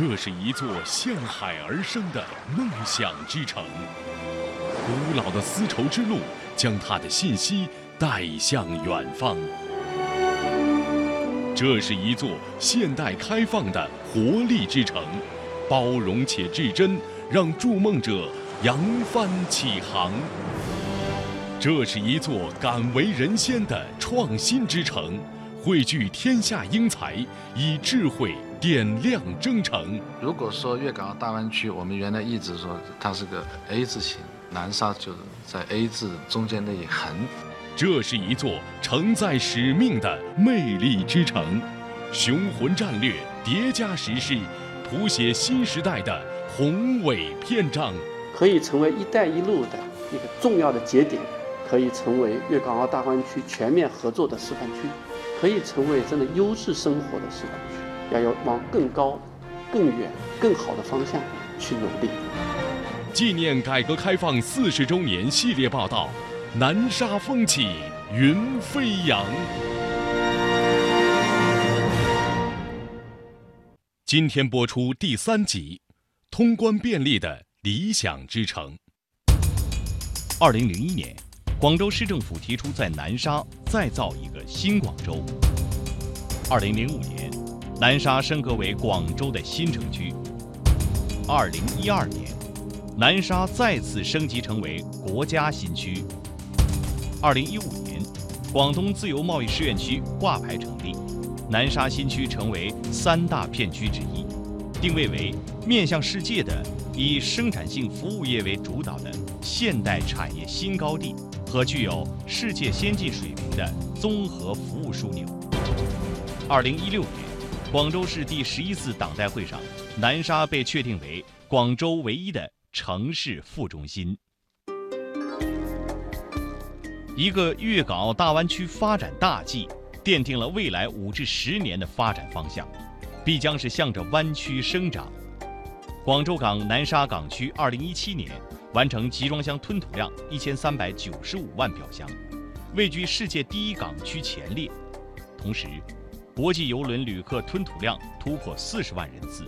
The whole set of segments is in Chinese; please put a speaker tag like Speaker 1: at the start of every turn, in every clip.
Speaker 1: 这是一座向海而生的梦想之城，古老的丝绸之路将它的信息带向远方。这是一座现代开放的活力之城，包容且至真，让筑梦者扬帆起航。这是一座敢为人先的创新之城，汇聚天下英才，以智慧点亮征程。
Speaker 2: 如果说粤港澳大湾区，我们原来一直说它是个 A 字形，南沙就是在 A 字中间那一横。
Speaker 1: 这是一座承载使命的魅力之城，雄浑战略叠加实施，谱写新时代的宏伟篇章。
Speaker 3: 可以成为“一带一路”的一个重要的节点。可以成为粤港澳大湾区全面合作的示范区，可以成为真的优质生活的示范区，要有往更高、更远、更好的方向去努力。
Speaker 1: 纪念改革开放四十周年系列报道：南沙风起云飞扬。今天播出第三集：通关便利的理想之城。
Speaker 4: 二零零一年。广州市政府提出在南沙再造一个新广州。二零零五年，南沙升格为广州的新城区。二零一二年，南沙再次升级成为国家新区。二零一五年，广东自由贸易试验区挂牌成立，南沙新区成为三大片区之一，定位为面向世界的以生产性服务业为主导的现代产业新高地。和具有世界先进水平的综合服务枢纽。二零一六年，广州市第十一次党代会上，南沙被确定为广州唯一的城市副中心。一个粤港澳大湾区发展大计，奠定了未来五至十年的发展方向，必将是向着湾区生长。广州港南沙港区二零一七年。完成集装箱吞吐量一千三百九十五万标箱，位居世界第一港区前列。同时，国际邮轮旅客吞吐量突破四十万人次，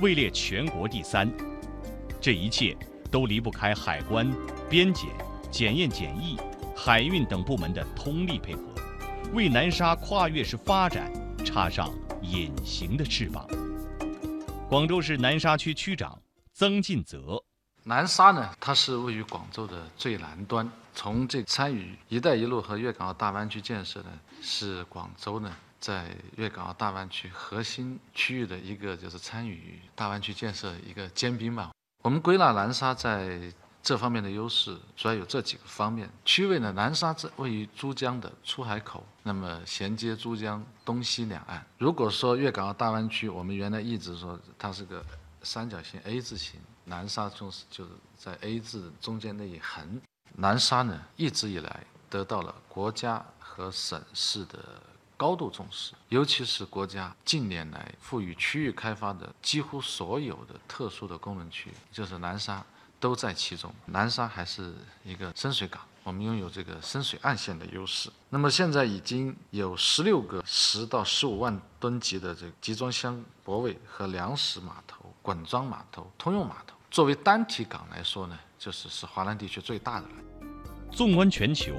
Speaker 4: 位列全国第三。这一切都离不开海关、边检、检验检疫、海运等部门的通力配合，为南沙跨越式发展插上隐形的翅膀。广州市南沙区区长曾进泽。
Speaker 2: 南沙呢，它是位于广州的最南端。从这参与“一带一路”和粤港澳大湾区建设呢，是广州呢在粤港澳大湾区核心区域的一个就是参与大湾区建设一个尖兵嘛。我们归纳南沙在这方面的优势，主要有这几个方面。区位呢，南沙这位于珠江的出海口，那么衔接珠江东西两岸。如果说粤港澳大湾区，我们原来一直说它是个三角形 A 字形。南沙就是就是在 A 字中间那一横，南沙呢一直以来得到了国家和省市的高度重视，尤其是国家近年来赋予区域开发的几乎所有的特殊的功能区，就是南沙都在其中。南沙还是一个深水港，我们拥有这个深水岸线的优势。那么现在已经有十六个十到十五万吨级的这个集装箱泊位和粮食码头、滚装码头、通用码头。作为单体港来说呢，就是是华南地区最大的了。
Speaker 4: 纵观全球，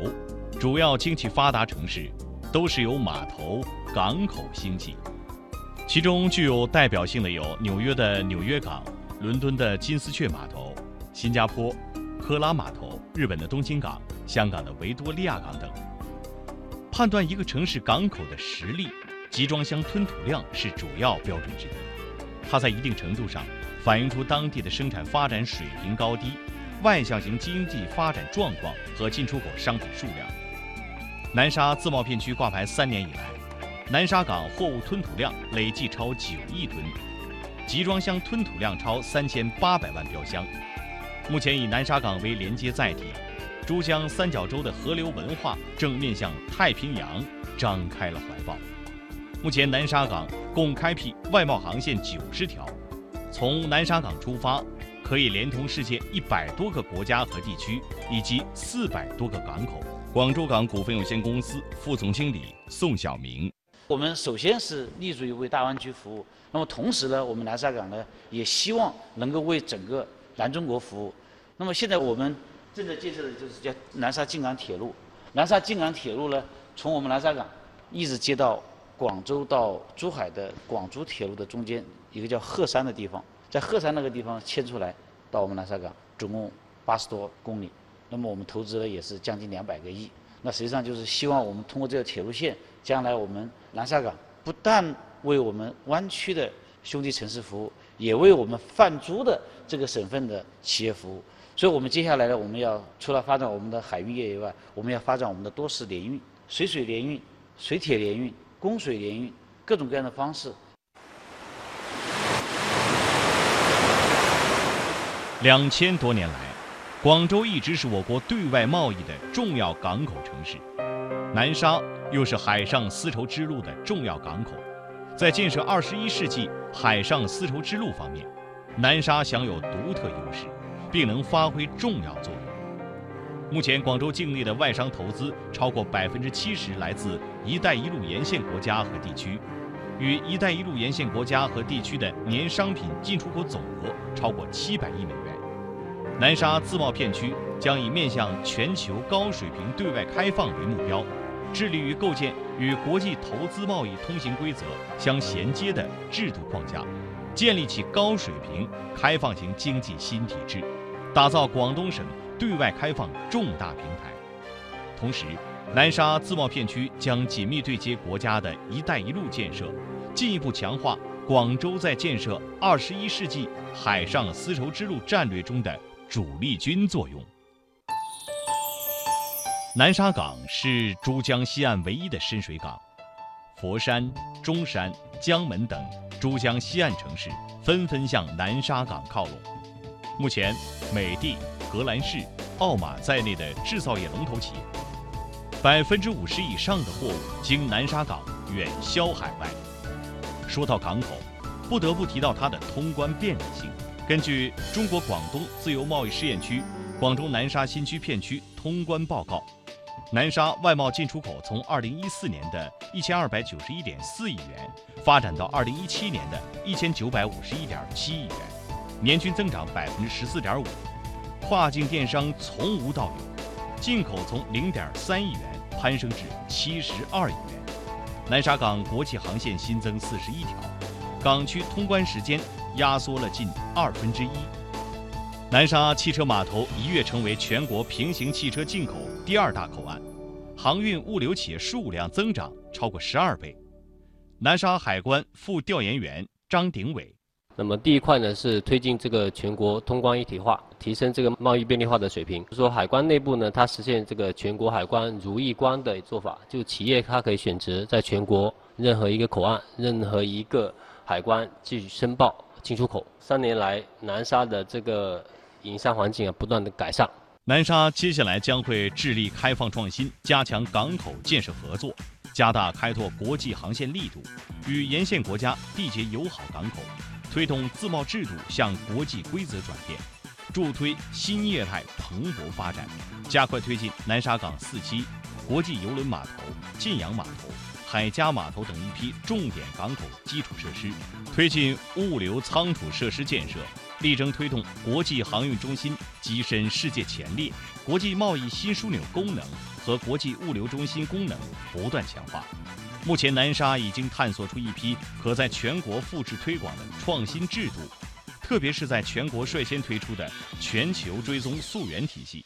Speaker 4: 主要经济发达城市都是由码头、港口兴起，其中具有代表性的有纽约的纽约港、伦敦的金丝雀码头、新加坡克拉码头、日本的东京港、香港的维多利亚港等。判断一个城市港口的实力，集装箱吞吐量是主要标准之一，它在一定程度上。反映出当地的生产发展水平高低、外向型经济发展状况和进出口商品数量。南沙自贸片区挂牌三年以来，南沙港货物吞吐量累计超九亿吨，集装箱吞吐量超三千八百万标箱。目前以南沙港为连接载体，珠江三角洲的河流文化正面向太平洋张开了怀抱。目前南沙港共开辟外贸航线九十条。从南沙港出发，可以连通世界一百多个国家和地区，以及四百多个港口。广州港股份有限公司副总经理宋晓明：
Speaker 5: 我们首先是立足于为大湾区服务，那么同时呢，我们南沙港呢也希望能够为整个南中国服务。那么现在我们正在建设的就是叫南沙进港铁路。南沙进港铁路呢，从我们南沙港一直接到广州到珠海的广珠铁路的中间一个叫鹤山的地方，在鹤山那个地方迁出来到我们南沙港，总共八十多公里。那么我们投资了也是将近两百个亿。那实际上就是希望我们通过这条铁路线，将来我们南沙港不但为我们湾区的兄弟城市服务，也为我们泛珠的这个省份的企业服务。所以我们接下来呢，我们要除了发展我们的海运业以外，我们要发展我们的多式联运、水水联运、水铁联运、供水联运，各种各样的方式。
Speaker 4: 两千多年来，广州一直是我国对外贸易的重要港口城市，南沙又是海上丝绸之路的重要港口，在建设二十一世纪海上丝绸之路方面，南沙享有独特优势。并能发挥重要作用。目前，广州境内的外商投资超过百分之七十来自“一带一路”沿线国家和地区，与“一带一路”沿线国家和地区的年商品进出口总额超过七百亿美元。南沙自贸片区将以面向全球高水平对外开放为目标，致力于构建与国际投资贸易通行规则相衔接的制度框架，建立起高水平开放型经济新体制。打造广东省对外开放重大平台，同时，南沙自贸片区将紧密对接国家的一带一路建设，进一步强化广州在建设二十一世纪海上丝绸之路战略中的主力军作用。南沙港是珠江西岸唯一的深水港，佛山、中山、江门等珠江西岸城市纷纷向南沙港靠拢。目前，美的、荷兰仕、奥马在内的制造业龙头企业，百分之五十以上的货物经南沙港远销海外。说到港口，不得不提到它的通关便利性。根据中国广东自由贸易试验区广州南沙新区片区通关报告，南沙外贸进出口从二零一四年的一千二百九十一点四亿元，发展到二零一七年的一千九百五十一点七亿元。年均增长百分之十四点五，跨境电商从无到有，进口从零点三亿元攀升至七十二亿元。南沙港国际航线新增四十一条，港区通关时间压缩了近二分之一。南沙汽车码头一跃成为全国平行汽车进口第二大口岸，航运物流企业数量增长超过十二倍。南沙海关副调研员张鼎伟。
Speaker 6: 那么第一块呢是推进这个全国通关一体化，提升这个贸易便利化的水平。说海关内部呢，它实现这个全国海关如意关的做法，就企业它可以选择在全国任何一个口岸、任何一个海关去申报进出口。三年来，南沙的这个营商环境啊不断的改善。
Speaker 4: 南沙接下来将会致力开放创新，加强港口建设合作，加大开拓国际航线力度，与沿线国家缔结友好港口。推动自贸制度向国际规则转变，助推新业态蓬勃发展，加快推进南沙港四期国际邮轮码头、晋阳码头、海嘉码头等一批重点港口基础设施，推进物流仓储设施建设，力争推动国际航运中心跻身世界前列，国际贸易新枢纽功能和国际物流中心功能不断强化。目前，南沙已经探索出一批可在全国复制推广的创新制度，特别是在全国率先推出的全球追踪溯源体系。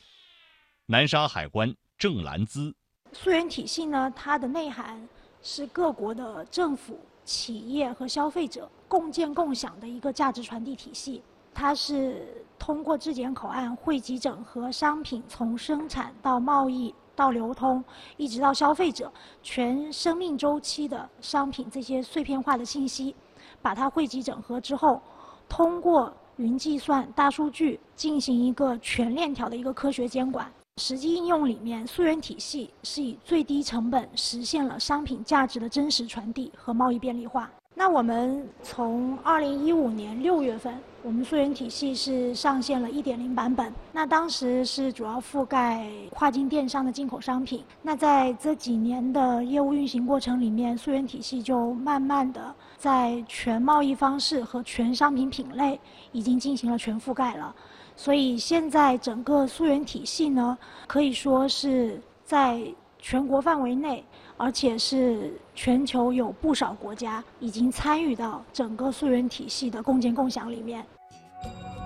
Speaker 4: 南沙海关郑兰姿，
Speaker 7: 溯源体系呢，它的内涵是各国的政府、企业和消费者共建共享的一个价值传递体系。它是通过质检口岸汇集整合商品从生产到贸易。到流通，一直到消费者全生命周期的商品这些碎片化的信息，把它汇集整合之后，通过云计算、大数据进行一个全链条的一个科学监管。实际应用里面，溯源体系是以最低成本实现了商品价值的真实传递和贸易便利化。那我们从二零一五年六月份，我们溯源体系是上线了一点零版本。那当时是主要覆盖跨境电商的进口商品。那在这几年的业务运行过程里面，溯源体系就慢慢的在全贸易方式和全商品品类已经进行了全覆盖了。所以现在整个溯源体系呢，可以说是在全国范围内。而且是全球有不少国家已经参与到整个溯源体系的共建共享里面，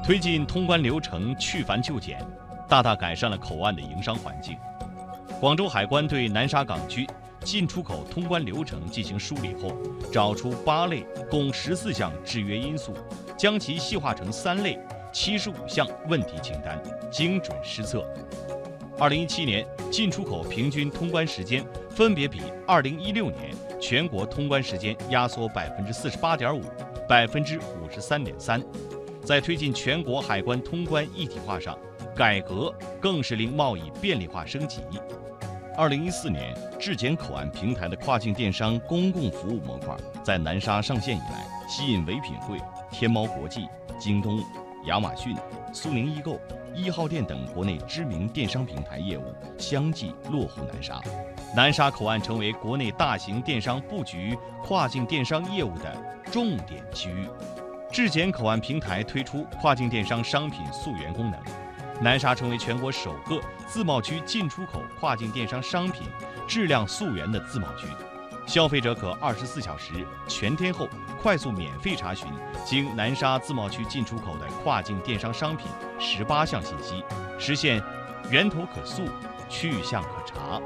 Speaker 4: 推进通关流程去繁就简，大大改善了口岸的营商环境。广州海关对南沙港区进出口通关流程进行梳理后，找出八类共十四项制约因素，将其细化成三类七十五项问题清单，精准施策。二零一七年进出口平均通关时间分别比二零一六年全国通关时间压缩百分之四十八点五、百分之五十三点三。在推进全国海关通关一体化上，改革更是令贸易便利化升级。二零一四年质检口岸平台的跨境电商公共服务模块在南沙上线以来，吸引唯品会、天猫国际、京东、亚马逊、苏宁易购。一号店等国内知名电商平台业务相继落户南沙，南沙口岸成为国内大型电商布局跨境电商业务的重点区域。质检口岸平台推出跨境电商商品溯源功能，南沙成为全国首个自贸区进出口跨境电商商品质量溯源的自贸区。消费者可二十四小时全天候快速免费查询经南沙自贸区进出口的跨境电商商品十八项信息，实现源头可溯、去向可查。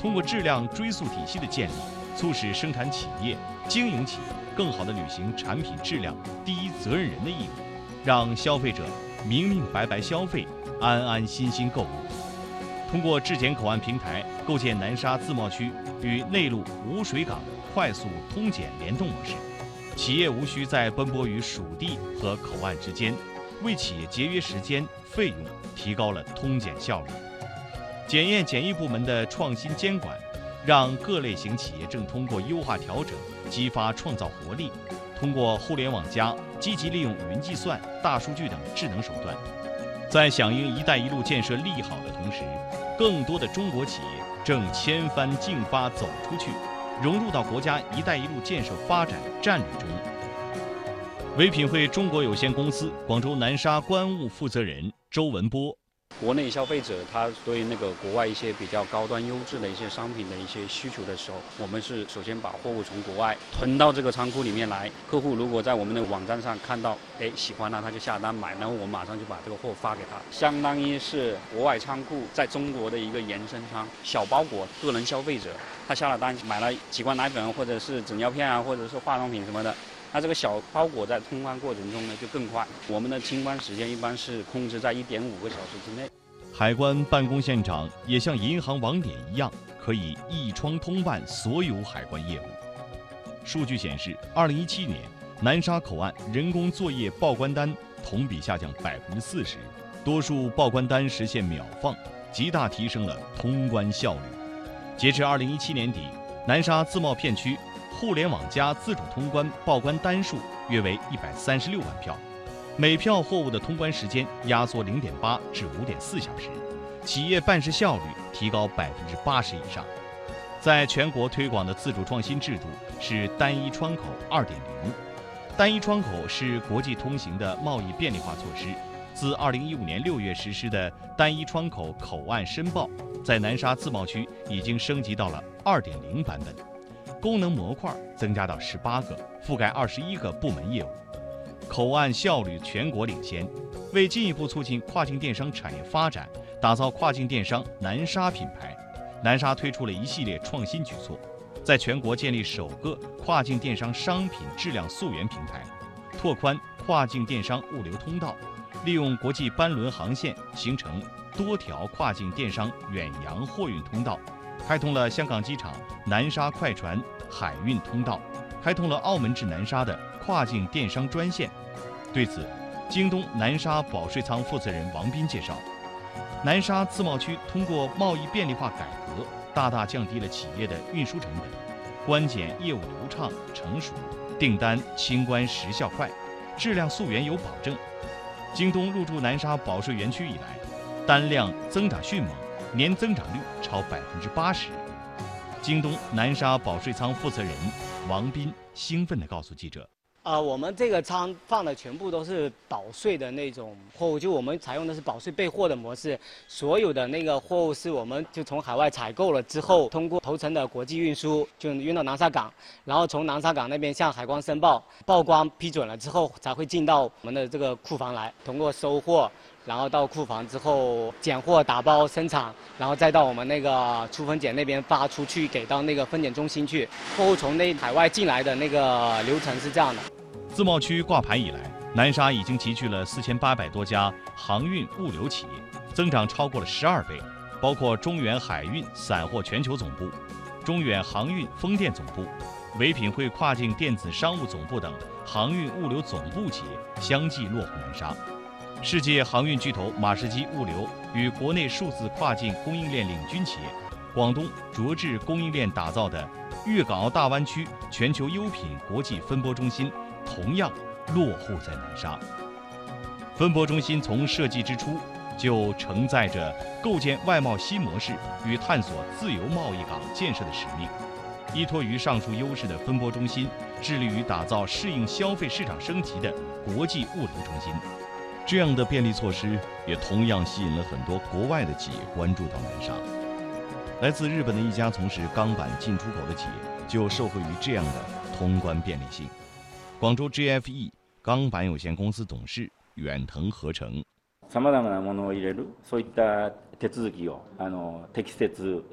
Speaker 4: 通过质量追溯体系的建立，促使生产企业、经营企业更好地履行产品质量第一责任人的义务，让消费者明明白白消费、安安心心购物。通过质检口岸平台，构建南沙自贸区与内陆无水港快速通检联动模式，企业无需再奔波于属地和口岸之间，为企业节约时间费用，提高了通检效率。检验检疫部门的创新监管，让各类型企业正通过优化调整，激发创造活力。通过互联网加，积极利用云计算、大数据等智能手段，在响应“一带一路”建设利好的同时。更多的中国企业正千帆竞发走出去，融入到国家“一带一路”建设发展战略中。唯品会中国有限公司广州南沙关务负责人周文波。
Speaker 8: 国内消费者他对那个国外一些比较高端优质的一些商品的一些需求的时候，我们是首先把货物从国外囤到这个仓库里面来。客户如果在我们的网站上看到，哎喜欢了，他就下单买，然后我马上就把这个货发给他，相当于是国外仓库在中国的一个延伸仓。小包裹个人消费者他下了单买了几罐奶粉或者是纸尿片啊，或者是化妆品什么的。那这个小包裹在通关过程中呢就更快，我们的清关时间一般是控制在一点五个小时之内。
Speaker 4: 海关办公现场也像银行网点一样，可以一窗通办所有海关业务。数据显示，二零一七年南沙口岸人工作业报关单同比下降百分之四十，多数报关单实现秒放，极大提升了通关效率。截至二零一七年底，南沙自贸片区。互联网加自主通关报关单数约为一百三十六万票，每票货物的通关时间压缩零点八至五点四小时，企业办事效率提高百分之八十以上。在全国推广的自主创新制度是单一窗口二点零。单一窗口是国际通行的贸易便利化措施。自二零一五年六月实施的单一窗口口岸申报，在南沙自贸区已经升级到了二点零版本。功能模块增加到十八个，覆盖二十一个部门业务，口岸效率全国领先。为进一步促进跨境电商产业发展，打造跨境电商南沙品牌，南沙推出了一系列创新举措，在全国建立首个跨境电商商品质量溯源平台，拓宽跨境电商物流通道，利用国际班轮航线形成多条跨境电商远洋货运通道。开通了香港机场南沙快船海运通道，开通了澳门至南沙的跨境电商专线。对此，京东南沙保税仓负责人王斌介绍，南沙自贸区通过贸易便利化改革，大大降低了企业的运输成本，关检业务流畅成熟，订单清关时效快，质量溯源有保证。京东入驻南沙保税园区以来，单量增长迅猛，年增长率超百分之八十。京东南沙保税仓负责人王斌兴奋地告诉记者。
Speaker 9: 呃，我们这个仓放的全部都是保税的那种货物，就我们采用的是保税备货的模式，所有的那个货物是我们就从海外采购了之后，通过头层的国际运输就运到南沙港，然后从南沙港那边向海关申报，报关批准了之后才会进到我们的这个库房来，通过收货。然后到库房之后检货、打包、生产，然后再到我们那个出分拣那边发出去，给到那个分拣中心去。货物从那海外进来的那个流程是这样的。
Speaker 4: 自贸区挂牌以来，南沙已经集聚了四千八百多家航运物流企业，增长超过了十二倍。包括中远海运散货全球总部、中远航运风电总部、唯品会跨境电子商务总部等航运物流总部企业相继落户南沙。世界航运巨头马士基物流与国内数字跨境供应链领军企业广东卓智供应链打造的粤港澳大湾区全球优品国际分拨中心，同样落户在南沙。分拨中心从设计之初就承载着构建外贸新模式与探索自由贸易港建设的使命。依托于上述优势的分拨中心，致力于打造适应消费市场升级的国际物流中心。这样的便利措施也同样吸引了很多国外的企业关注到南沙。来自日本的一家从事钢板进出口的企业就受惠于这样的通关便利性。广州 GFE 钢板有限公司董事远藤合成。
Speaker 10: さまざまなものを入れるそういった手続きをあの適切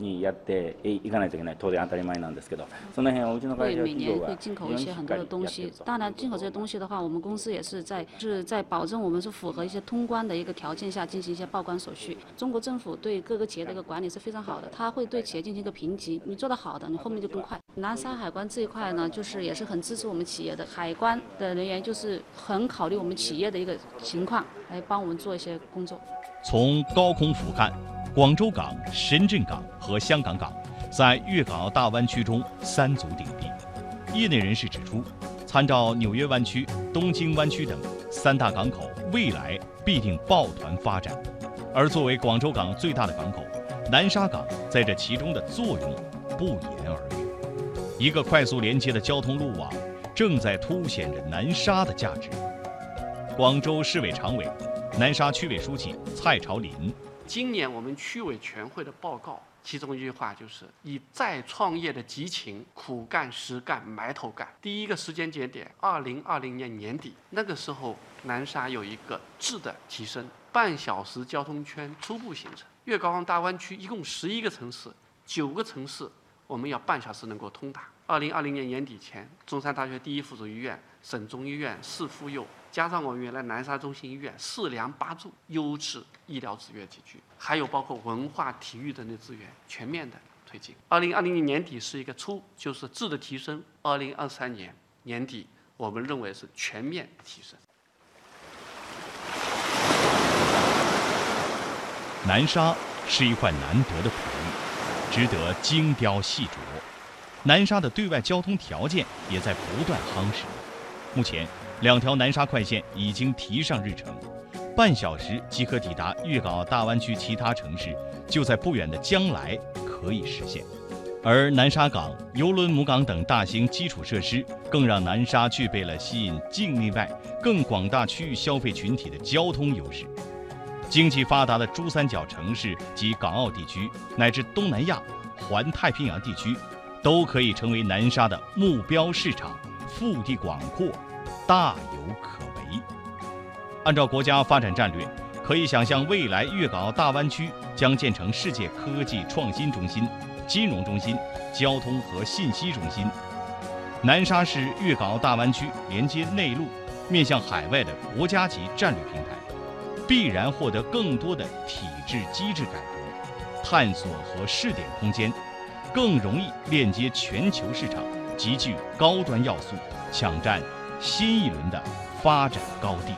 Speaker 10: にやっていかないといけない当然当たり前なんですけどその辺はうちの会社
Speaker 11: 每年会进口一些很多的东西，当然进口这些东西的话，我们公司也是在是在保证我们是符合一些通关的一个条件下进行一些报关手续。中国政府对各个企业的一个管理是非常好的，他会对企业进行一个评级，你做得好的，你后面就更快。南沙海关这一块呢，就是也是很支持我们企业的，海关的人员就是很考虑我们企业的一个情况，来帮我们做一些工作。
Speaker 4: 从高空俯瞰，广州港、深圳港和香港港在粤港澳大湾区中三足鼎立。业内人士指出，参照纽约湾区、东京湾区等三大港口，未来必定抱团发展。而作为广州港最大的港口，南沙港在这其中的作用不言而喻。一个快速连接的交通路网，正在凸显着南沙的价值。广州市委常委。南沙区委书记蔡朝林，
Speaker 3: 今年我们区委全会的报告，其中一句话就是以再创业的激情，苦干实干，埋头干。第一个时间节点，二零二零年年底，那个时候南沙有一个质的提升，半小时交通圈初步形成。粤港澳大湾区一共十一个城市，九个城市我们要半小时能够通达。二零二零年年底前，中山大学第一附属医院、省中医院、市妇幼。加上我们原来南沙中心医院四梁八柱优质医疗资源集聚，还有包括文化体育等的资源全面的推进。二零二零年年底是一个初，就是质的提升。二零二三年年底，我们认为是全面提升。
Speaker 4: 南沙是一块难得的璞玉，值得精雕细琢。南沙的对外交通条件也在不断夯实。目前。两条南沙快线已经提上日程，半小时即可抵达粤港澳大湾区其他城市，就在不远的将来可以实现。而南沙港、邮轮母港等大型基础设施，更让南沙具备了吸引境内外更广大区域消费群体的交通优势。经济发达的珠三角城市及港澳地区，乃至东南亚、环太平洋地区，都可以成为南沙的目标市场，腹地广阔。大有可为。按照国家发展战略，可以想象未来粤港澳大湾区将建成世界科技创新中心、金融中心、交通和信息中心。南沙是粤港澳大湾区连接内陆、面向海外的国家级战略平台，必然获得更多的体制机制改革、探索和试点空间，更容易链接全球市场，集聚高端要素，抢占。新一轮的发展高地。